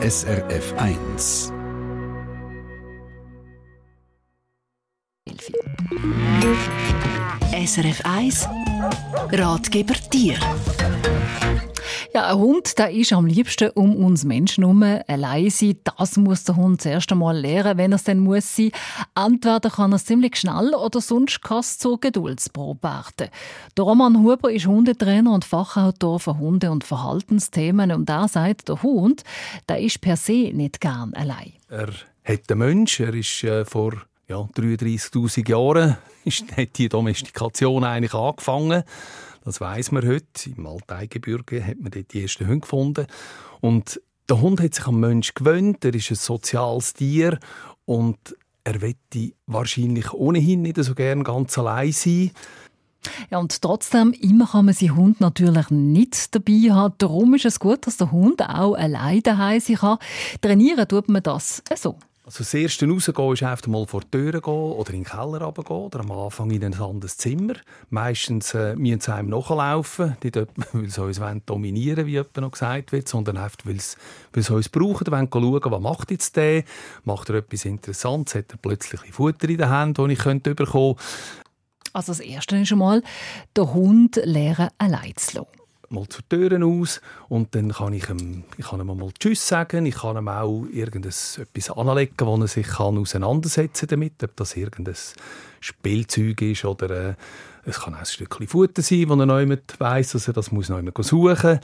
SRF 1. SRF 1 Ratgeber Tier ja, ein Hund der ist am liebsten um uns Menschen herum. Allein sein, das muss der Hund zuerst einmal lernen, wenn er es dann muss sein. Entweder kann er es ziemlich schnell oder sonst kann es zur Geduldsprobe werden. Der Roman Huber ist Hundetrainer und Fachautor für Hunde- und Verhaltensthemen und er sagt, der Hund der ist per se nicht gern allein. Er hat den Mensch, er ist äh, vor ja, 33'000 Jahren ist, hat die Domestikation eigentlich angefangen. Das weiß man heute. Im Altaigebürge hat man dort die ersten Hunde gefunden. Und der Hund hat sich am Mensch gewöhnt. Er ist ein soziales Tier und er wette wahrscheinlich ohnehin nicht so gern ganz allein sein. Ja, und trotzdem, immer kann man seinen Hund natürlich nicht dabei haben. Darum ist es gut, dass der Hund auch allein daheim sein kann. Trainieren tut man das so. Also das erste rausgehen ist einfach mal vor die Tür gehen oder in den Keller runtergehen oder am Anfang in ein anderes Zimmer. Meistens äh, müssen sie einem nachlaufen, nicht weil sie uns dominieren wie jemand noch gesagt wird, sondern einfach, weil sie, weil sie uns brauchen, wollen schauen, was macht jetzt der, macht er etwas Interessantes, hat er plötzlich ein Futter in der Hand, das ich könnte bekommen könnte. Also das Erste ist schon mal, den Hund lernen, allein zu lassen mal zur Tür aus und dann kann ich ihm, ich kann ihm mal Tschüss sagen, ich kann ihm auch irgendetwas anlegen, wo er sich kann auseinandersetzen damit, ob das irgendein Spielzeug ist oder äh, es kann auch ein Stückchen Futter sein, wo er noch jemand weiss, dass er das muss noch jemand suchen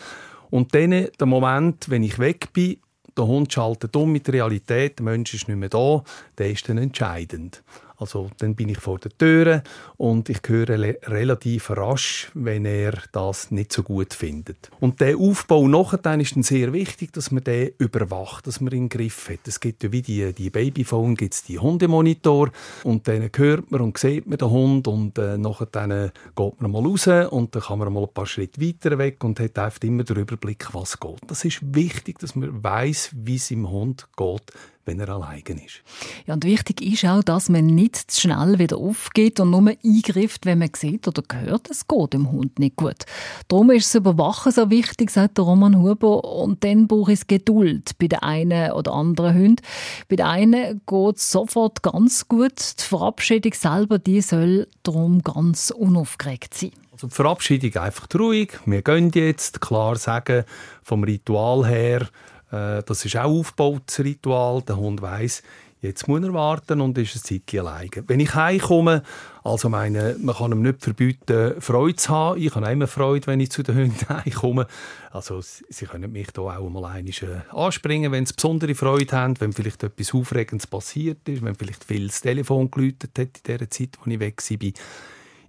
und dann der Moment, wenn ich weg bin, der Hund schaltet um mit der Realität, der Mensch ist nicht mehr da, der ist dann entscheidend. Also dann bin ich vor der Tür und ich höre relativ rasch, wenn er das nicht so gut findet. Und der Aufbau nachher ist dann sehr wichtig, dass man den überwacht, dass man ihn im Griff hat. Es gibt ja wie die, die Babyphone, gibt's die Hundemonitor und dann hört man und sieht man den Hund und äh, nachher dann geht man mal raus und dann kann man mal ein paar Schritte weiter weg und hat einfach immer den Überblick, was geht. Das ist wichtig, dass man weiß, wie es im Hund geht, wenn er allein ist. Ja, und wichtig ist auch, dass man nicht zu schnell wieder aufgeht und nur eingreift, wenn man sieht oder hört, es geht dem Hund nicht gut. Darum ist das Überwachen so wichtig, sagt der Roman Huber. Und dann braucht es Geduld bei den einen oder anderen Hunden. Bei den einen geht es sofort ganz gut. Die Verabschiedung selber, die soll darum ganz unaufgeregt sein. Also die Verabschiedung einfach ruhig. Wir gehen jetzt, klar sagen, vom Ritual her, äh, das ist auch aufgebaut, das Ritual. Der Hund weiß, jetzt muss er warten und ist ein Zeitchen alleine. Wenn ich heimkomme, also meine, man kann ihm nicht verbieten, Freude zu haben. Ich habe immer Freude, wenn ich zu den Hunden heimkomme. Also sie können mich da auch mal einmal äh, anspringen, wenn sie besondere Freude haben, wenn vielleicht etwas Aufregendes passiert ist, wenn vielleicht viel das Telefon geläutet hat in der Zeit, wo ich weg war.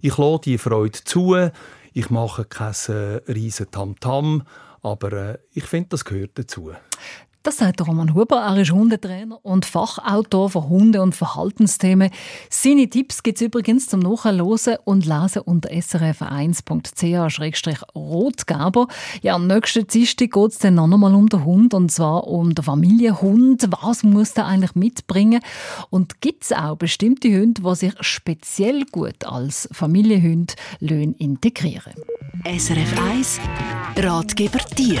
Ich lasse diese Freude zu. Ich mache kein äh, riesen Tamtam. -Tam. Aber äh, ich finde, das gehört dazu. Das sagt Roman Huber. Er ist Hundetrainer und Fachautor für Hunde- und Verhaltensthemen. Seine Tipps gibt es übrigens zum Nachhören und Lesen unter srf1.ch-rotgeber. Ja, am nächsten Dienstag geht es dann noch einmal um den Hund, und zwar um den Familienhund. Was muss der eigentlich mitbringen? Und gibt es auch bestimmte Hunde, die sich speziell gut als Familienhund integrieren SRF 1 Ratgeber Tier